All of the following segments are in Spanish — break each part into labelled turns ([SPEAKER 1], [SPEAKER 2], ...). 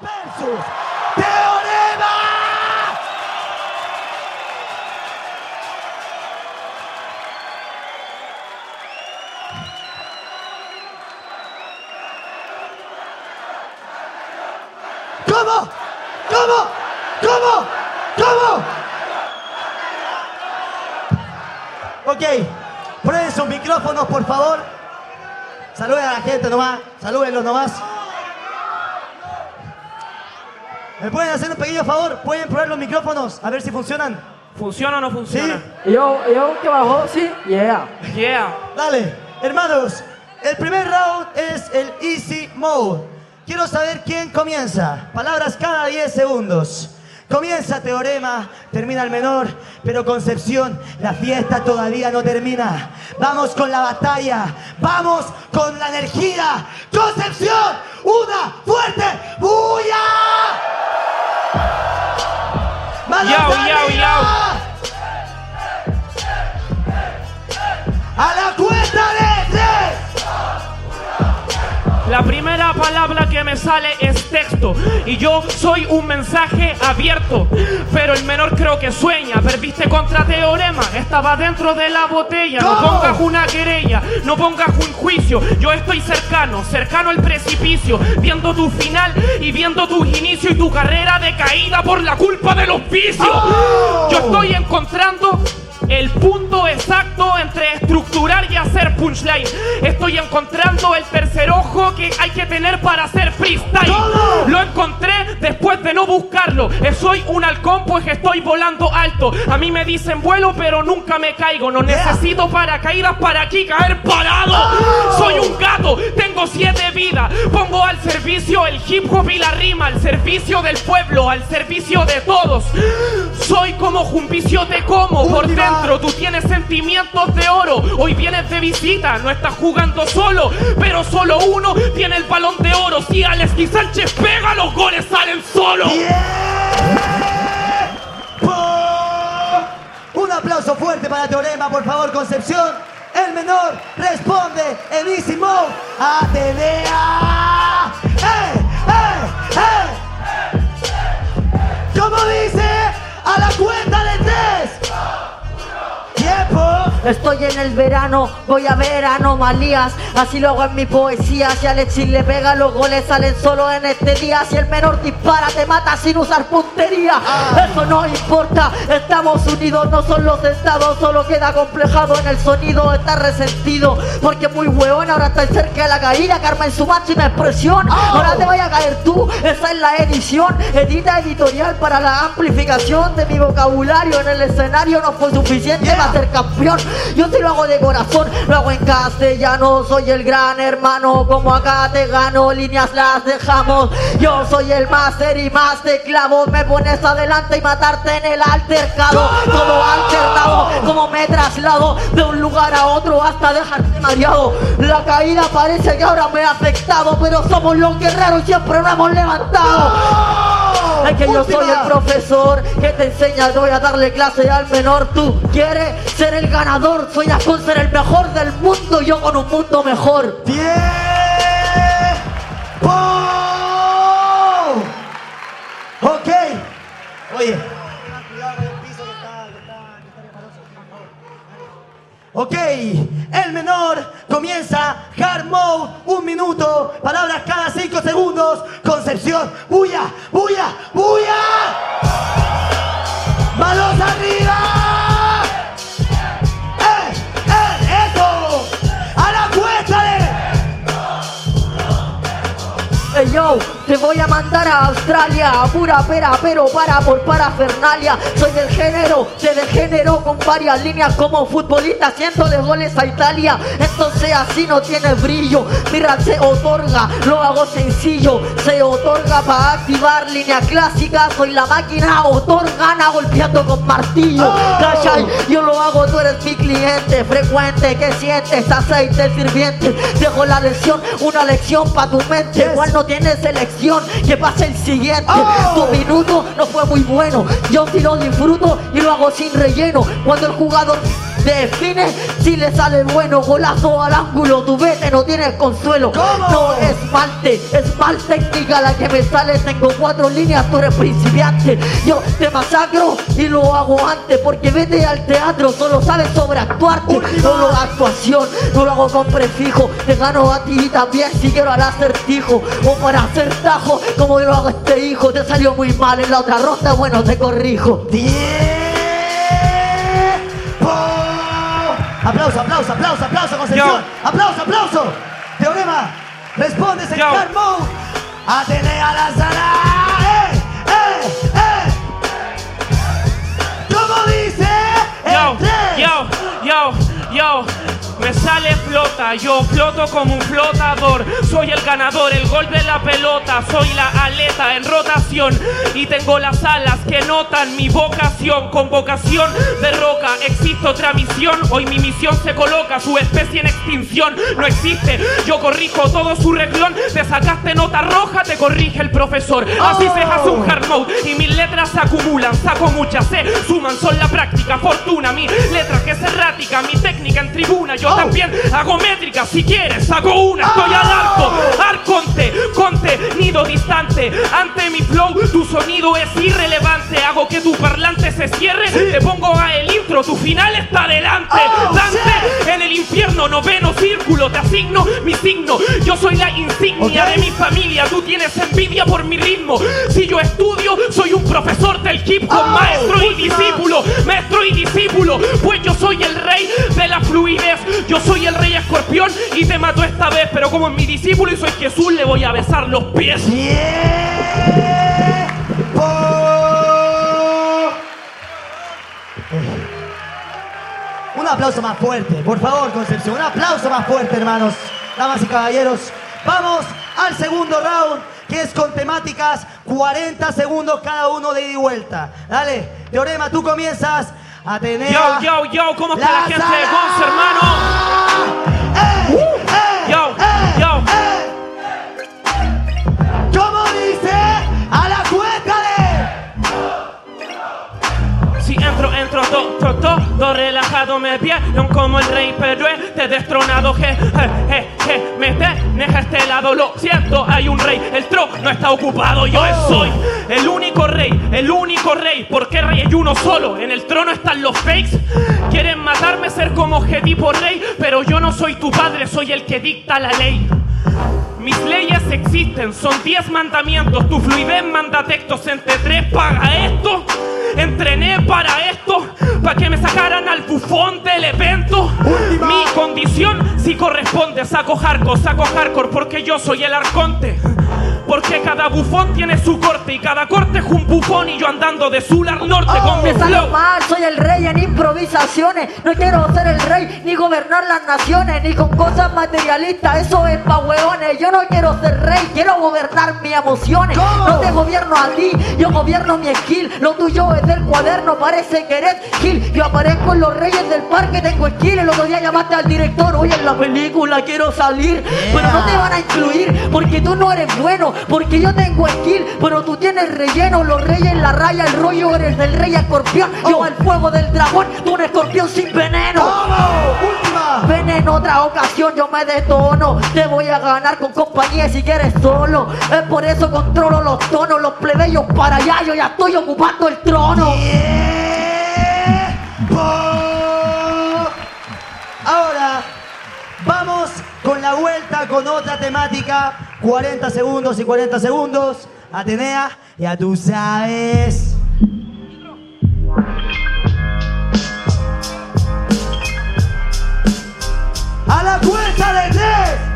[SPEAKER 1] versus Teorema. ¿Cómo? ¿Cómo? ¿Cómo? ¿Cómo? Ok, prueben sus micrófonos, por favor. Saluden a la gente nomás, salúdenlos nomás. ¿Me pueden hacer un pequeño favor? ¿Pueden probar los micrófonos? A ver si funcionan.
[SPEAKER 2] ¿Funciona o no funciona?
[SPEAKER 3] Yo, yo, ¿qué bajó? Sí, yeah.
[SPEAKER 2] Yeah.
[SPEAKER 1] Dale, hermanos, el primer round es el Easy Mode. Quiero saber quién comienza. Palabras cada 10 segundos. Comienza Teorema, termina el menor, pero Concepción, la fiesta todavía no termina. Vamos con la batalla, vamos con la energía. Concepción, una fuerte bulla. ¡Manos
[SPEAKER 2] Yao, yao,
[SPEAKER 1] arriba! A la cuenta de.
[SPEAKER 2] La primera palabra que me sale es texto y yo soy un mensaje abierto, pero el menor creo que sueña. Perdiste contra teorema, estaba dentro de la botella. No pongas una querella, no pongas un juicio. Yo estoy cercano, cercano al precipicio, viendo tu final y viendo tus inicios y tu carrera de caída por la culpa del hospicio.
[SPEAKER 1] ¡Oh!
[SPEAKER 2] Yo estoy encontrando el punto exacto entre estructurar y hacer punchline. Estoy encontrando el tercer ojo que hay que tener para hacer freestyle. Después de no buscarlo. Eh, Soy un halcón pues estoy volando alto. A mí me dicen vuelo pero nunca me caigo. No necesito paracaídas para aquí caer parado.
[SPEAKER 1] ¡Oh!
[SPEAKER 2] Soy un gato, tengo siete vidas. Pongo al servicio el hip hop y la rima, al servicio del pueblo, al servicio de todos. Soy como Jumpicio te como por
[SPEAKER 1] Última.
[SPEAKER 2] dentro. Tú tienes sentimientos de oro. Hoy vienes de visita, no estás jugando solo, pero solo uno tiene el balón de oro. Si Alex y Sánchez pega, los goles salen solos.
[SPEAKER 1] ¡Tiempo! Un aplauso fuerte para Teorema, por favor, Concepción. El menor responde en Easy Mode. ¡Atenea! ¡Eh! ¡Eh! ¡Eh! ¿Cómo dice? A la cuenta de tres.
[SPEAKER 3] Estoy en el verano, voy a ver anomalías. Así lo hago en mi poesía. Si Alexis le pega, los goles salen solo en este día. Si el menor dispara, te mata sin usar puntería. Eso no importa, estamos unidos, no son los estados. Solo queda complejado en el sonido, está resentido. Porque muy hueón, ahora está cerca de la caída. Karma en su máxima expresión. Ahora te vaya a caer tú, esa es la edición. Edita editorial para la amplificación de mi vocabulario. En el escenario no fue suficiente
[SPEAKER 1] Yeah.
[SPEAKER 3] para ser campeón. Yo te lo hago de corazón, lo hago en castellano. Soy el gran hermano, como acá te gano, líneas las dejamos. Yo soy el máster y más te clavo. Me pones adelante y matarte en el altercado. Todo alternado, como me traslado de un lugar a otro hasta dejarte mareado. La caída parece que ahora me ha afectado, pero somos los guerreros y siempre nos hemos levantado. Es que yo soy el profesor que te enseña, voy a darle clase al menor. Tú quieres ser el ganador, sueñas con ser el mejor del mundo, yo con un mundo mejor.
[SPEAKER 1] ¡Tiempo! Ok. Oye. Ok, el menor comienza hard mode, un minuto, palabras cada cinco segundos, Concepción, bulla, bulla, bulla. ¡Manos arriba! ¡Eh, eh,
[SPEAKER 3] yo, te voy a mandar a Australia, a pura pera, pero para por parafernalia. Soy del género, te degenero con varias líneas como futbolista haciéndole goles a Italia. Entonces así no tiene brillo. Mi rap se otorga, lo hago sencillo. Se otorga para activar línea clásica. Soy la máquina otorgana golpeando con martillo. ¿Cachai? Yo lo hago, tú eres mi cliente frecuente. ¿Qué sientes? Aceite sirviente. Dejo la lección, una lección para tu mente. Igual no tienes elección, que pase el siguiente.
[SPEAKER 1] Oh.
[SPEAKER 3] Tu minuto no fue muy bueno. Yo sí lo disfruto y lo hago sin relleno. Cuando el jugador define si le sale bueno. Golazo al ángulo, tu vete no tienes consuelo.
[SPEAKER 1] ¿Cómo?
[SPEAKER 3] No es malte, es mal técnica la que me sale. Tengo cuatro líneas, tú eres principiante. Yo te masacro y lo hago antes. Porque vete al teatro, solo sabes sobreactuarte.
[SPEAKER 1] Última.
[SPEAKER 3] No lo hago actuación, no lo hago con prefijo. Te gano a ti y también si quiero al acertijo. O para hacer tajo, como lo hago este hijo. Te salió muy mal en la otra ronda, bueno, te corrijo.
[SPEAKER 1] Aplauso, aplauso, aplauso, aplauso, Concepción. Aplauso, aplauso. Teorema, respondes en
[SPEAKER 2] Yo.
[SPEAKER 1] hard mode. Atenea la sala. ¡Eh! ¡Eh! ¡Eh! ¿Cómo dice?
[SPEAKER 2] Yo,
[SPEAKER 1] tres.
[SPEAKER 2] yo, yo, yo. Me sale flota, yo floto como un flotador. Soy el ganador, el gol de la pelota. Soy la aleta en rotación. Y tengo las alas que notan mi vocación. Con vocación de roca, existe otra misión. Hoy mi misión se coloca, su especie en extinción. No existe, yo corrijo todo su reglón. Te sacaste nota roja, te corrige el profesor. Así se hace un hard mode. Y mis letras se acumulan, saco muchas, se suman, son la práctica, fortuna. Mi letra que es errática, mi técnica en tribuna. También hago métrica, si quieres, saco una, estoy al arco. Arconte, conte, nido distante. Ante mi flow, tu sonido es irrelevante. Hago que tu parlante se cierre. Te pongo a el intro, tu final está adelante.
[SPEAKER 1] Oh,
[SPEAKER 2] Dante, en el infierno, noveno círculo, te asigno mi signo. Yo soy la insignia de mi familia. Tú tienes envidia por mi ritmo. Si yo estudio, soy un profesor del hip hop,
[SPEAKER 1] Oh,
[SPEAKER 2] maestro y discípulo, maestro y discípulo. Pues yo soy el rey de la fluidez. Yo soy el rey escorpión y te mato esta vez. Pero como es mi discípulo y soy Jesús, le voy a besar los pies.
[SPEAKER 1] Un aplauso más fuerte, por favor, Concepción. Un aplauso más fuerte, hermanos, damas y caballeros. Vamos al segundo round, que es con temáticas 40 segundos cada uno de ida y vuelta. Dale, Teorema, tú comienzas. Atenea.
[SPEAKER 2] Yo, yo, yo, ¿cómo está la, gente de
[SPEAKER 1] sala.
[SPEAKER 2] Gonz, hermano?
[SPEAKER 1] ¡Eh!
[SPEAKER 2] Todo relajado me vieron como el rey, pero te destronado, je, je, je, je, me tenés a este lado, lo siento, hay un rey, el trono está ocupado, yo soy el único rey, el único rey, porque rey hay uno solo, en el trono están los fakes, quieren matarme, ser como tipo rey, pero yo no soy tu padre, soy el que dicta la ley. Mis leyes existen, son 10 mandamientos. Tu fluidez manda textos entre tres paga esto. Entrené para esto, para que me sacaran al bufón del evento.
[SPEAKER 1] Última.
[SPEAKER 2] Mi condición si corresponde, saco hardcore, saco hardcore porque yo soy el arconte. Porque cada bufón tiene su corte y cada corte es un bufón y yo andando de sur al norte
[SPEAKER 1] Oh,
[SPEAKER 2] con mi flow.
[SPEAKER 3] mal, soy el rey en improvisaciones. No quiero ser el rey, ni gobernar las naciones, ni con cosas materialistas. Eso es pa' hueones. Yo no quiero ser rey, quiero gobernar mis emociones.
[SPEAKER 1] ¿Cómo?
[SPEAKER 3] No te gobierno a ti, yo gobierno mi skill. Lo tuyo es del cuaderno, parece que eres Gil. Yo aparezco en los reyes del parque, tengo skill. El otro día llamaste al director, oye, en la película quiero salir. Pero no te van a incluir, porque tú no eres bueno, porque yo tengo skill, pero tú tienes relleno. Los reyes la raya, el rollo eres del rey escorpión. Yo al fuego del dragón, tú un escorpión sin veneno.
[SPEAKER 1] ¡Última!
[SPEAKER 3] Ven en otra ocasión, yo me detono. Te voy a ganar con compañía si quieres solo. Es por eso controlo los tonos, los plebeyos para allá. Yo ya estoy ocupando el trono.
[SPEAKER 1] Ahora vamos con la vuelta con otra temática. 40 segundos y 40 segundos. Atenea, ya tú sabes. A la cuenta de tres.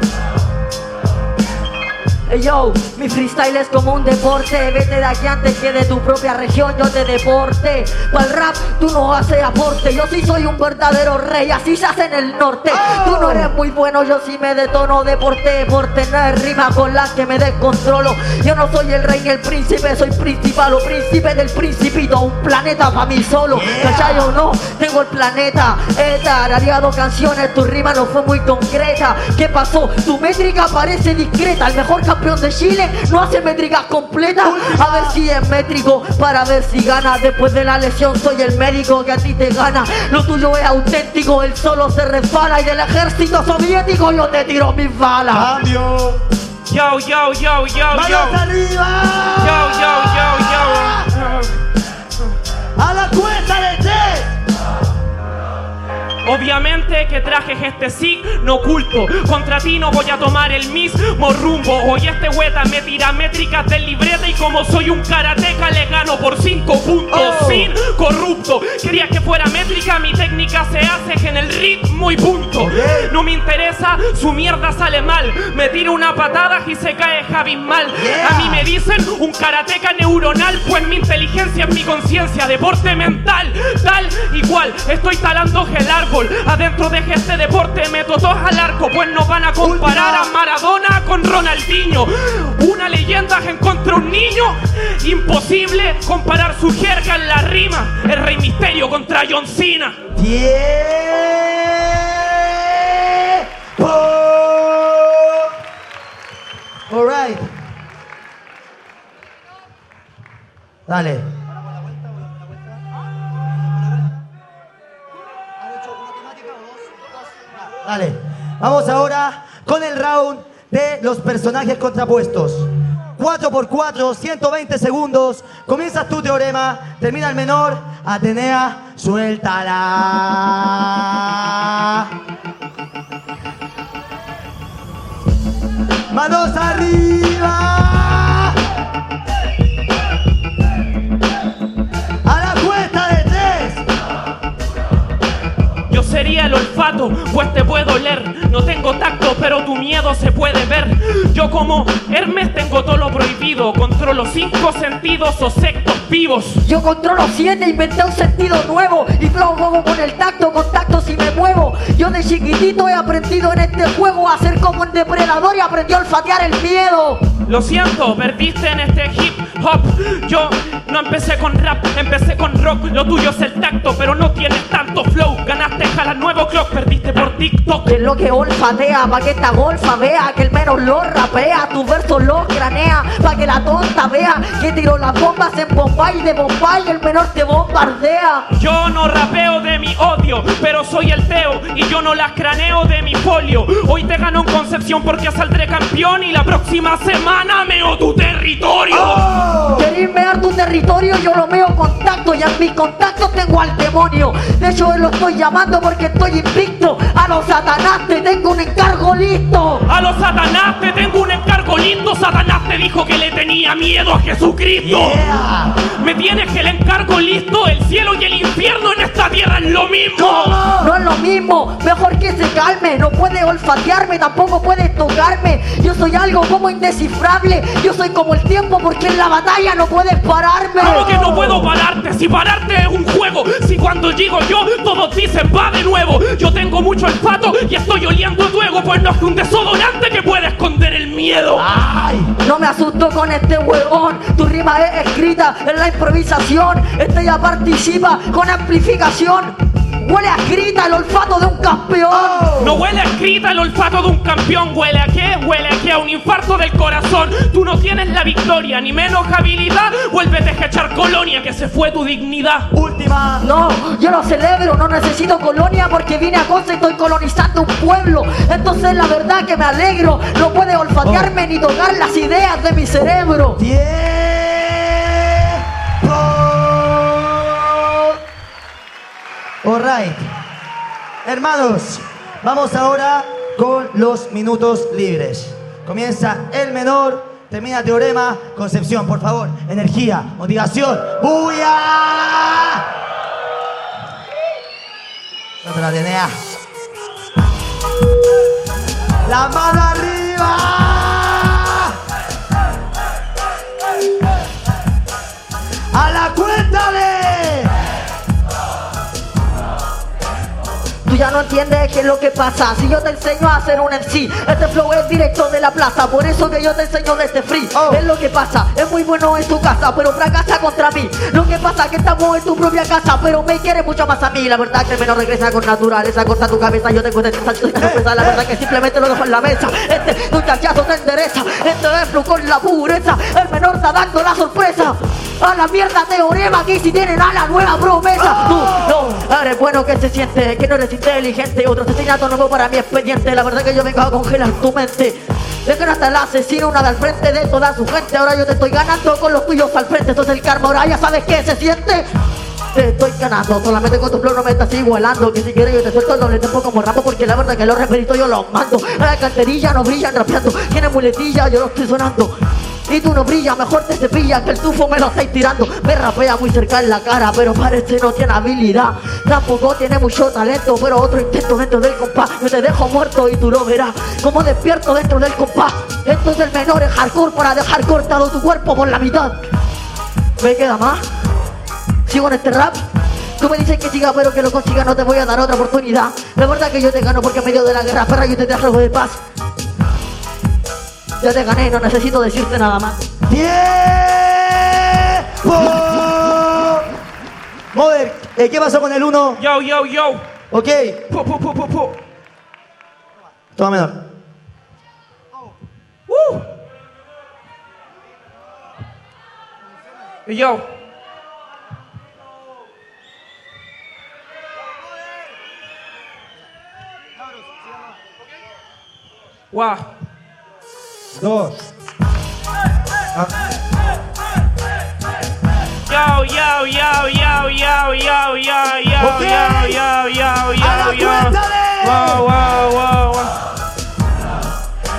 [SPEAKER 3] Yo, mi freestyle es como un deporte. Vete de aquí antes que de tu propia región yo te deporte. Para el rap tú no haces aporte. Yo sí soy un verdadero rey, así se hace en el norte. Tú no eres muy bueno, yo sí me detono deporte por tener rima con las que me descontrolo. Yo no soy el rey ni el príncipe, soy principal o príncipe del principito. Un planeta para mí solo. ¿Cachai o no? Tengo el planeta. He tarareado canciones, tu rima no fue muy concreta. ¿Qué pasó? Tu métrica parece discreta. El mejor campeón campeón de Chile no hace métricas completas. A ver si es métrico para ver si gana. Después de la lesión soy el médico que a ti te gana. Lo tuyo es auténtico, él solo se resbala y del ejército soviético yo te tiro mis balas.
[SPEAKER 1] Cambio.
[SPEAKER 2] Yo, yo, yo, yo, yo.
[SPEAKER 1] ¡Manos arriba!
[SPEAKER 2] Yo, yo, yo, yo.
[SPEAKER 1] A la cuenta de tres.
[SPEAKER 2] Obviamente que trajes este signo oculto. Contra ti no voy a tomar el mismo rumbo. Hoy este hueta me tira métricas del libreta y como soy un karateca le gano por cinco puntos.
[SPEAKER 1] Oh.
[SPEAKER 2] Sin corrupto. Querías que fuera métrica, mi técnica se hace en el ritmo y punto. No me interesa, su mierda sale mal. Me tira una patada y se cae Javi mal.
[SPEAKER 1] Yeah.
[SPEAKER 2] A mí me dicen un karateca neuronal, pues mi inteligencia es mi conciencia, deporte mental, tal igual. Estoy talando el árbol. Adentro de este deporte meto dos al arco, pues no van a comparar a. Maradona con Ronaldinho. Una leyenda en contra un niño. Imposible comparar su jerga en la rima. El Rey Misterio contra John Cena.
[SPEAKER 1] All right. Dale. Dale. Vamos ahora con el round de los personajes contrapuestos. 4 por 4, 120 segundos. Comienzas tu teorema, termina el menor. Atenea, suéltala. Manos arriba.
[SPEAKER 2] El olfato, pues te puedo oler. No tengo tacto, pero tu miedo se puede ver. Yo como Hermes tengo todo lo prohibido. Controlo cinco sentidos o sectos vivos.
[SPEAKER 3] Yo controlo siete, inventé un sentido nuevo y flow juego con el tacto, contacto si me muevo. Yo de chiquitito he aprendido en este juego a ser como el depredador y aprendió a olfatear el miedo.
[SPEAKER 2] Lo siento, perdiste en este hip hop. Yo no empecé con rap, empecé con rock. Lo tuyo es el tacto, pero no tienes tanto flow. Ganaste jala nuevo clock, perdiste por TikTok.
[SPEAKER 3] Que es lo que olfatea, pa' que esta golfa vea que el menos lo rapea, tu verso lo cranea, pa' que la tonta vea que tiró las bombas en Bombay de Bombay el menor te bombardea.
[SPEAKER 2] Yo no rapeo de mi odio, pero soy el Teo y yo no las craneo de mi folio. Hoy te gano en Concepción porque saldré campeón y la próxima semana meo tu territorio.
[SPEAKER 1] Oh.
[SPEAKER 3] Querís mear tu territorio, yo lo meo contacto y en mis contactos tengo al demonio. De hecho, lo estoy llamando porque estoy invicto. A los satanás te tengo un encargo listo.
[SPEAKER 2] A los Satanás te tengo un encargo lindo. Satanás te dijo que le tenía miedo a Jesucristo.
[SPEAKER 1] Yeah.
[SPEAKER 2] Me tienes el encargo listo. El cielo y el infierno en esta tierra es lo mismo.
[SPEAKER 1] ¿Cómo?
[SPEAKER 3] No es lo mismo, mejor que se calme. No puede olfatearme, tampoco puede tocarme. Yo soy algo como indescifrable. Yo soy como el tiempo porque en la batalla no puedes pararme.
[SPEAKER 2] Claro que no puedo pararte, si pararte es un juego. Si cuando llego yo, todos dicen va de nuevo. Yo tengo mucho olfato y estoy oliendo tu ego, pues no es que un desodorante que puede esconder el miedo.
[SPEAKER 1] Ay.
[SPEAKER 3] No me asusto con este huevón, tu rima es escrita en la improvisación, este ya participa con amplificación. Huele a escrita el olfato de un campeón.
[SPEAKER 1] Oh.
[SPEAKER 2] No huele a escrita el olfato de un campeón, huele a qué, huele a qué, a un infarto del corazón. Tú no tienes la victoria, ni menos habilidad. Vuélvete a echar colonia, que se fue tu dignidad.
[SPEAKER 1] Última.
[SPEAKER 3] No, yo lo celebro, no necesito colonia porque vine a Conce y estoy colonizando un pueblo. Entonces la verdad que me alegro, no puede olfatearme ni tocar las ideas de mi cerebro.
[SPEAKER 1] Tiempo. All right. Hermanos, vamos ahora con los minutos libres. Comienza el menor, termina teorema, Concepción, por favor. Energía, motivación. ¡Buya! No te la. La mano arriba. A la cuenta de
[SPEAKER 3] Tú ya no entiendes qué es lo que pasa. Si yo te enseño a hacer un MC, este flow es directo de la plaza. Por eso que yo te enseño de este free.
[SPEAKER 1] Oh.
[SPEAKER 3] Es lo que pasa. Es muy bueno en tu casa, pero fracasa contra mí. Lo que pasa que estamos en tu propia casa, pero me quieres mucho más a mí. La verdad que el menor regresa con naturaleza, corta tu cabeza. Yo tengo esta. La verdad que simplemente lo dejo en la mesa. Este tu chachazo te endereza. Este es flow con la pureza. El menor está dando la sorpresa. A la mierda teorema aquí si tienen a la nueva promesa. Tú no eres bueno que se siente, que no eres inteligente. Otro asesinato nuevo para mi expediente. La verdad que yo vengo a congelar tu mente. De que no hasta el asesino, una al frente de toda su gente. Ahora yo te estoy ganando con los tuyos al frente. Esto es el karma, ahora ya sabes qué se siente. Te estoy ganando, solamente con tu flow no me estás igualando Que si quieres yo te suelto el doble tiempo como rapo Porque la verdad que los reperitos yo los mando A la canterilla no brillan rapeando Tiene muletilla, yo lo estoy sonando y tú no brillas, mejor te cepillas que el tufo me lo estáis tirando. Me rapea muy cerca en la cara, pero parece no tiene habilidad. Tampoco tiene mucho talento, pero otro intento dentro del compás. Yo te dejo muerto y tú lo verás. Como despierto dentro del compás. Esto es el menor en hardcore para dejar cortado tu cuerpo por la mitad. ¿Me queda más? ¿Sigo en este rap? Tú me dices que siga, pero que lo consiga, no te voy a dar otra oportunidad. Verdad que yo te gano porque en medio de la guerra, perra, yo te dejo algo de paz. Ya te gané, no necesito decirte nada más.
[SPEAKER 1] ¡Tiempo! Mover, eh, ¿qué pasó con el 1?
[SPEAKER 2] Yo, yo, yo.
[SPEAKER 1] Ok,
[SPEAKER 2] Pu, pu, pu, pu, pu.
[SPEAKER 1] toma menor.
[SPEAKER 2] Uh. Yo. Wow.
[SPEAKER 4] Dos.
[SPEAKER 2] Yo, yo, yo, yo, yo, yo, yo, yo, yo, yo, yo, yo,
[SPEAKER 1] ¡A la
[SPEAKER 2] yo. Wow, wow, wow, wow.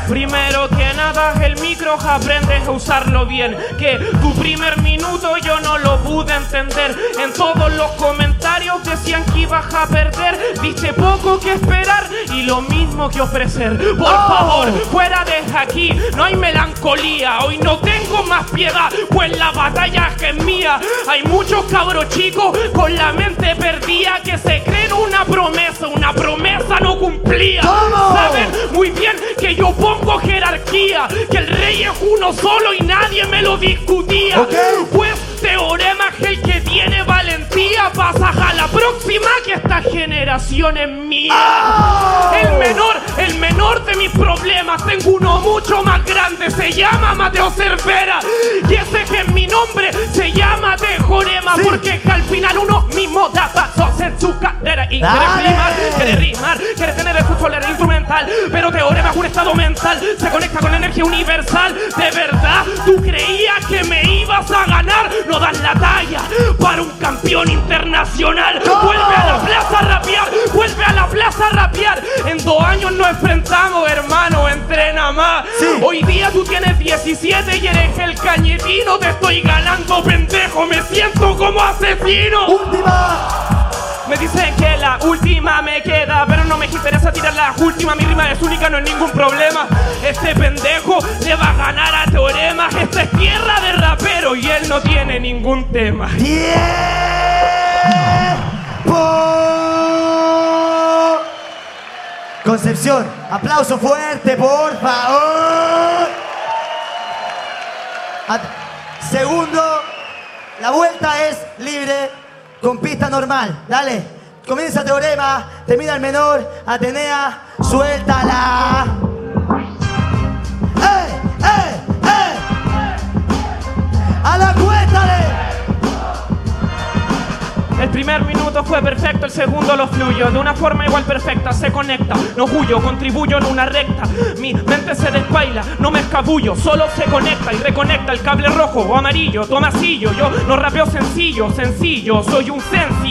[SPEAKER 2] Primero que nada, el micro aprendes a usarlo bien. Que tu primer minuto yo no lo pude entender. En todos los comentarios decían que ibas a perder. Viste poco que esperar y lo mismo que ofrecer. Por
[SPEAKER 1] Oh.
[SPEAKER 2] favor, de aquí, no hay melancolía. Hoy no tengo más piedad, pues la batalla es que es mía. Hay muchos cabros chicos con la mente perdida que se creen una promesa, una promesa no cumplía.
[SPEAKER 1] ¿Cómo?
[SPEAKER 2] ¿Saben? Muy bien que yo pongo jerarquía, que el rey es uno solo y nadie me lo discutía.
[SPEAKER 1] Ok.
[SPEAKER 2] Pues teorema es el que tiene valentía, pasas a la próxima que esta generación es mía.
[SPEAKER 1] ¡Oh!
[SPEAKER 2] El menor, el menor de mis problemas, tengo uno mucho más grande, se llama Mateo Cervera. Y ese que es mi nombre se llama Tejorema,
[SPEAKER 1] Sí.
[SPEAKER 2] porque al final uno mismo da pasos en su carrera. Y
[SPEAKER 1] Dale.
[SPEAKER 2] quiere rimar, quiere rimar, quiere tener el sexual el instrumental. Pero Teorema es un estado mental, se conecta con la energía universal. ¿De verdad tú creías que me ibas a ganar? No la talla para un campeón internacional. Vuelve a la plaza a rapear, vuelve a la plaza a rapear. En dos años nos enfrentamos, hermano, entrena más.
[SPEAKER 1] Sí.
[SPEAKER 2] Hoy día tú tienes 17 y eres el cañetino. Te estoy ganando, pendejo, me siento como asesino.
[SPEAKER 1] Última.
[SPEAKER 2] Me dicen que la última me queda, pero no me interesa tirar la última. Mi rima es única, no es ningún problema. Este pendejo le va a ganar a Teorema. Esta es tierra de y él no tiene ningún tema.
[SPEAKER 1] Concepción, aplauso fuerte, por favor. Segundo, la vuelta es libre con pista normal. Dale, comienza teorema, termina el menor, Atenea, suéltala.
[SPEAKER 2] Fue perfecto, el segundo lo fluyo. De una forma igual perfecta, se conecta. No huyo, contribuyo en una recta. Mi mente se despaila, no me escabullo. Solo se conecta y reconecta el cable rojo o amarillo. Toma sillo, yo no rapeo sencillo, sencillo. Soy un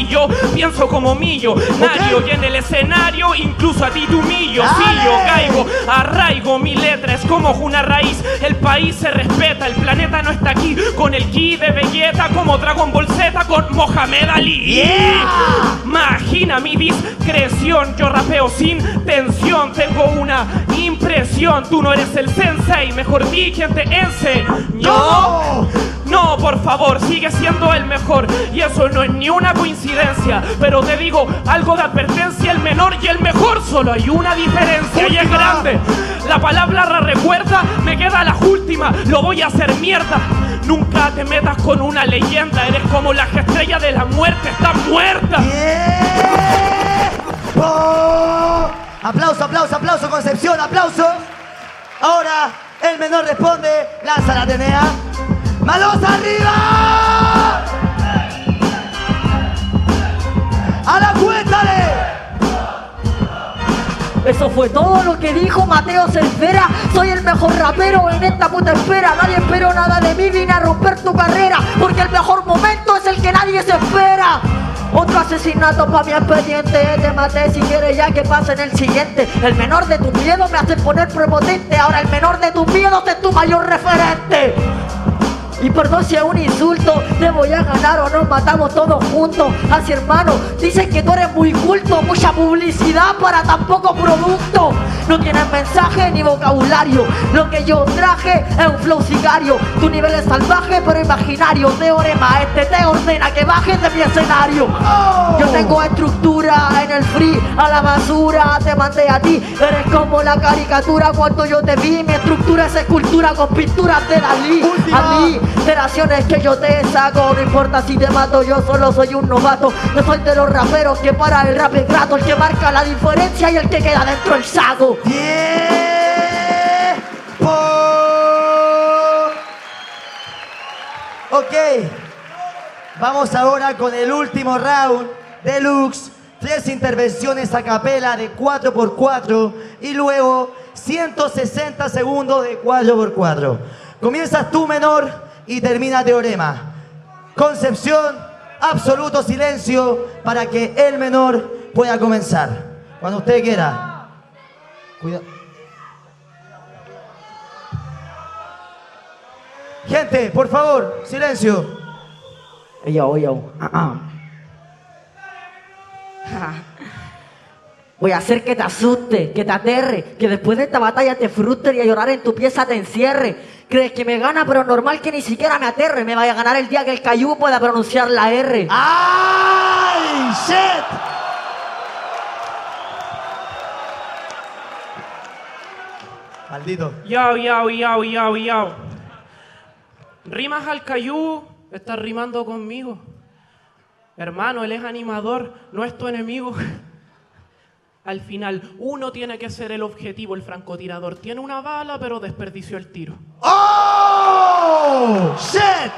[SPEAKER 2] sencillo, pienso como millo. Nario y en el escenario, incluso a ti te humillo. Sí, yo caigo, arraigo. Mi letra es como una raíz. El país se respeta, el planeta no está aquí. Con el ki de Vegeta, como Dragon Ball Z, con Mohamed Ali.
[SPEAKER 1] Yeah.
[SPEAKER 2] Imagina mi discreción, yo rapeo sin tensión, tengo una impresión, tú no eres el sensei, mejor di quien te enseñó.
[SPEAKER 1] ¡No!
[SPEAKER 2] No, por favor, sigue siendo el mejor. Y eso no es ni una coincidencia. Pero te digo algo de advertencia: el menor y el mejor. Solo hay una diferencia y es grande. La palabra la recuerda, me queda la última. Lo voy a hacer mierda. Nunca te metas con una leyenda. Eres como las estrellas de la muerte. Estás muerta.
[SPEAKER 1] ¡Tiempo! Aplauso, aplauso, aplauso, Concepción, aplauso. Ahora el menor responde, lanza la Atenea. ¡Manos arriba! ¡A la cuenta de!
[SPEAKER 3] Eso fue todo lo que dijo Mateo Cervera. Soy el mejor rapero en esta puta espera. Nadie esperó nada de mí, vine a romper tu carrera. Porque el mejor momento es el que nadie se espera. Otro asesinato para mi expediente. Te maté si quieres ya que pase en el siguiente. El menor de tu miedo me hace poner prepotente. Ahora el menor de tus miedos es tu mayor referente. Y perdón si es un insulto, te voy a ganar o nos matamos todos juntos. Así hermano, dicen que tú eres muy culto, mucha publicidad para tan poco producto. No tienes mensaje ni vocabulario. Lo que yo traje es un flow sicario. Tu nivel es salvaje pero imaginario. Teorema, este te ordena que bajes de mi escenario. Yo tengo estructura en el free, a la basura te mandé a ti. Eres como la caricatura cuando yo te vi. Mi estructura es escultura con pinturas de Dalí.
[SPEAKER 1] Última.
[SPEAKER 3] Ali, de naciones que yo te saco. No importa si te mato, yo solo soy un novato. Yo soy de los raperos que para el rap es grato. El que marca la diferencia y el que queda dentro del saco.
[SPEAKER 1] ¡Tiempo! Ok. Vamos ahora con el último round deluxe. Tres intervenciones a capela de 4x4 y luego 160 segundos de 4x4. Comienzas tú menor y termina teorema. Concepción, absoluto silencio para que el menor pueda comenzar. Cuando usted quiera. Cuidado. Gente, por favor, silencio.
[SPEAKER 3] Yo, yo. Voy a hacer que te asuste, que te aterre, que después de esta batalla te frustre y a llorar en tu pieza te encierre. Crees que me gana, pero normal que ni siquiera me aterre. Me vaya a ganar el día que el cayú pueda pronunciar la R.
[SPEAKER 1] ¡Ay! ¡Shit! Maldito.
[SPEAKER 2] Yao, yao, yao, yao, yao. Rimas al cayú, estás rimando conmigo. Hermano, él es animador, no es tu enemigo. Al final, uno tiene que ser el objetivo, el francotirador. Tiene una bala, pero desperdició el tiro.
[SPEAKER 1] ¡Oh! ¡Shit!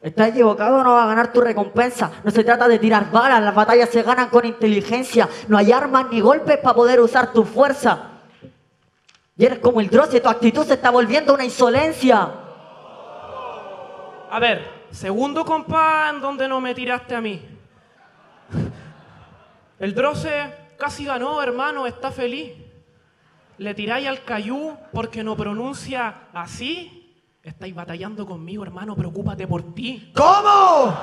[SPEAKER 3] Estás equivocado, no va a ganar tu recompensa. No se trata de tirar balas, las batallas se ganan con inteligencia. No hay armas ni golpes para poder usar tu fuerza. Y eres como el Dross y tu actitud se está volviendo una insolencia.
[SPEAKER 2] A ver, segundo compás en donde no me tiraste a mí. El Droce casi ganó, hermano, está feliz. Le tiráis al cayú porque no pronuncia así. Estáis batallando conmigo, hermano, preocúpate por ti.
[SPEAKER 1] ¿Cómo?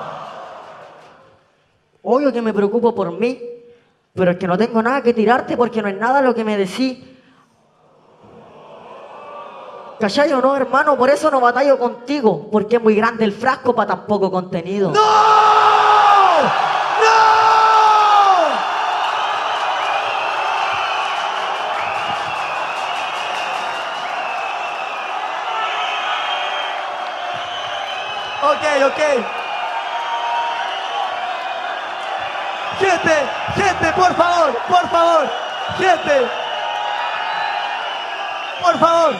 [SPEAKER 3] Obvio que me preocupo por mí, pero es que no tengo nada que tirarte porque no es nada lo que me decís. ¿Cachai o no, hermano? Por eso no batallo contigo, porque es muy grande el frasco para tan poco contenido.
[SPEAKER 1] ¡No! ¡No! Gente, por favor, por favor, gente. Por favor,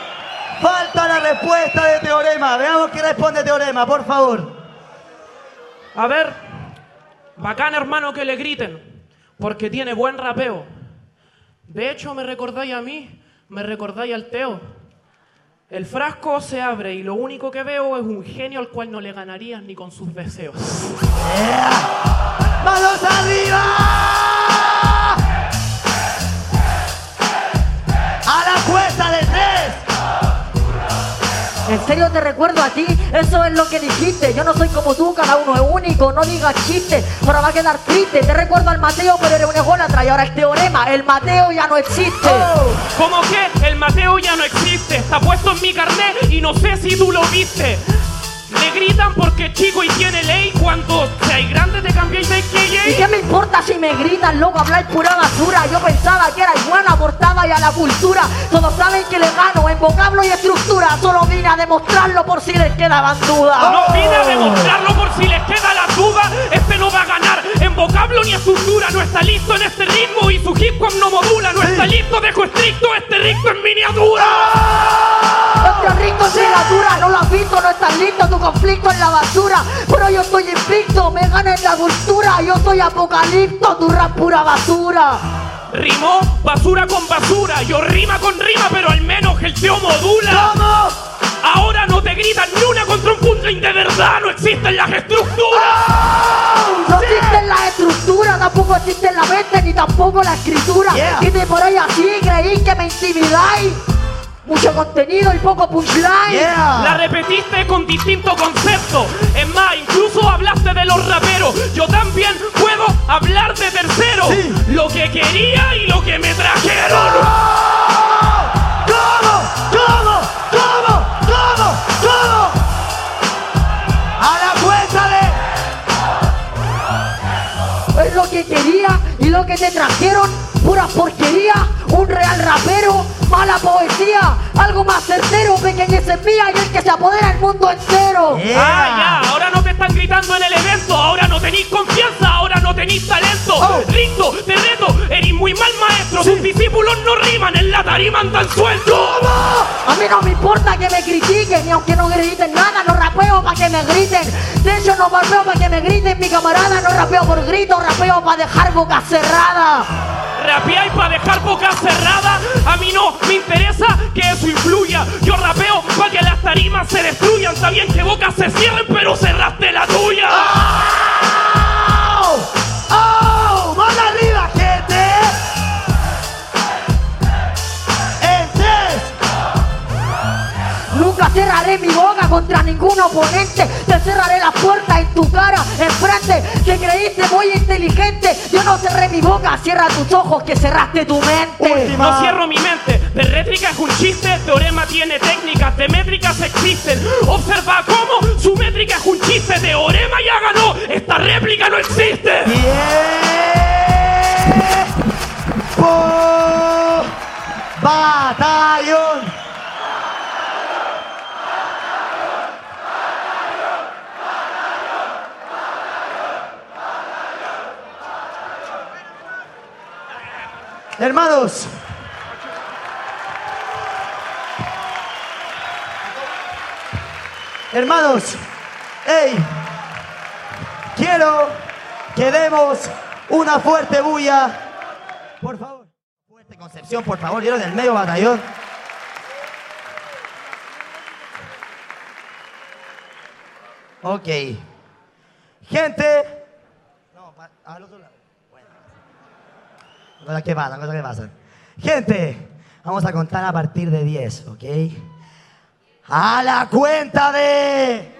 [SPEAKER 1] falta la respuesta de Teorema. Veamos qué responde Teorema, por favor.
[SPEAKER 2] A ver, bacán, hermano, que le griten, porque tiene buen rapeo. De hecho, me recordáis a mí, me recordáis al Teo. El frasco se abre y lo único que veo es un genio al cual no le ganarías ni con sus deseos.
[SPEAKER 1] ¡Manos arriba!
[SPEAKER 3] En serio te recuerdo a ti, eso es lo que dijiste. Yo no soy como tú, cada uno es único, no digas chiste. Ahora va a quedar triste. Te recuerdo al Mateo, pero eres un ególatra. Y ahora el teorema, el Mateo ya no existe.
[SPEAKER 2] ¿Cómo que el Mateo ya no existe? Está puesto en mi carnet y no sé si tú lo viste. Gritan porque chico y tiene ley. Cuando seas grande te cambiáis de
[SPEAKER 3] ¿Y
[SPEAKER 2] que
[SPEAKER 3] qué me importa si me gritan, loco, hablar pura basura? Yo pensaba que era buena, aportaba y a la cultura. Todos saben que le gano en vocablo y estructura. Solo vine a demostrarlo por si les quedaban dudas.
[SPEAKER 2] No vine a demostrarlo por si les queda la duda. Este no va a ganar en vocablo ni estructura. No está listo en este ritmo y su hip hop no modula. No está listo, dejo estricto este ritmo en miniatura.
[SPEAKER 3] Rico en miniatura, no lo has visto, no estás listo, tu conflicto en la basura. Pero yo estoy invicto, me gana en la cultura. Yo soy apocalipto, tu rap pura basura.
[SPEAKER 2] Rimó basura con basura. Yo rima con rima, pero al menos el teo modula.
[SPEAKER 1] ¿Cómo?
[SPEAKER 2] Ahora no te gritan ni una contra un punchline de verdad. No existen las estructuras.
[SPEAKER 3] No existe la estructura, tampoco existe la mente, ni tampoco la escritura.
[SPEAKER 1] Yeah.
[SPEAKER 3] Y de por ahí así creí que me intimidáis. Mucho contenido y poco punchline.
[SPEAKER 1] Yeah.
[SPEAKER 2] La repetiste con distinto concepto. Es más, incluso hablaste de los raperos. Yo también puedo hablar de terceros.
[SPEAKER 1] Sí.
[SPEAKER 2] Lo que quería y lo que me trajeron.
[SPEAKER 1] ¿Cómo? ¿Cómo? ¿Cómo? ¿Cómo? ¿Cómo? A la cuenta de...
[SPEAKER 3] Es lo que quería y lo que te trajeron. Pura porquería. Un real rapero. Mala poesía. Algo más certero. Pequeñez es mía y el que se apodera el mundo entero.
[SPEAKER 1] Yeah.
[SPEAKER 2] Ah, ya, ahora no te están gritando en el evento, ahora no tenéis confianza, ahora no tenéis talento.
[SPEAKER 1] Oh.
[SPEAKER 2] Rindo, te reto, eres muy mal maestro, tus discípulos no riman, en la tarima andan sueltos.
[SPEAKER 3] A mí no me importa que me critiquen y aunque no griten nada, no rapeo para que me griten. De hecho, no rapeo para que me griten, mi camarada. No rapeo por grito, rapeo para dejar boca cerrada.
[SPEAKER 2] Rapeáis para dejar boca cerrada, a mí no me interesa que eso influya. Yo rapeo para que las tarimas se destruyan, está bien que bocas se cierren, pero cerraste la tuya.
[SPEAKER 3] Ningún oponente. Te cerraré la puerta en tu cara, enfrente. Que creíste muy inteligente. Yo no cerré mi boca, cierra tus ojos que cerraste tu mente.
[SPEAKER 1] Última.
[SPEAKER 2] No cierro mi mente, de rétrica es un chiste, teorema tiene técnicas, de métricas existen. Observa cómo su métrica es un chiste, teorema ya ganó, esta réplica no existe.
[SPEAKER 1] Tiempo. Batallón. Hermanos, hermanos, hey, quiero que demos una fuerte bulla por favor. Fuerte Concepción, por favor, yo del medio batallón. Ok. Gente. No, pa- al otro lado. Bueno. Cosas que pasan, cosas que pasan. Gente, vamos a contar a partir de 10, ¿ok? A la cuenta de...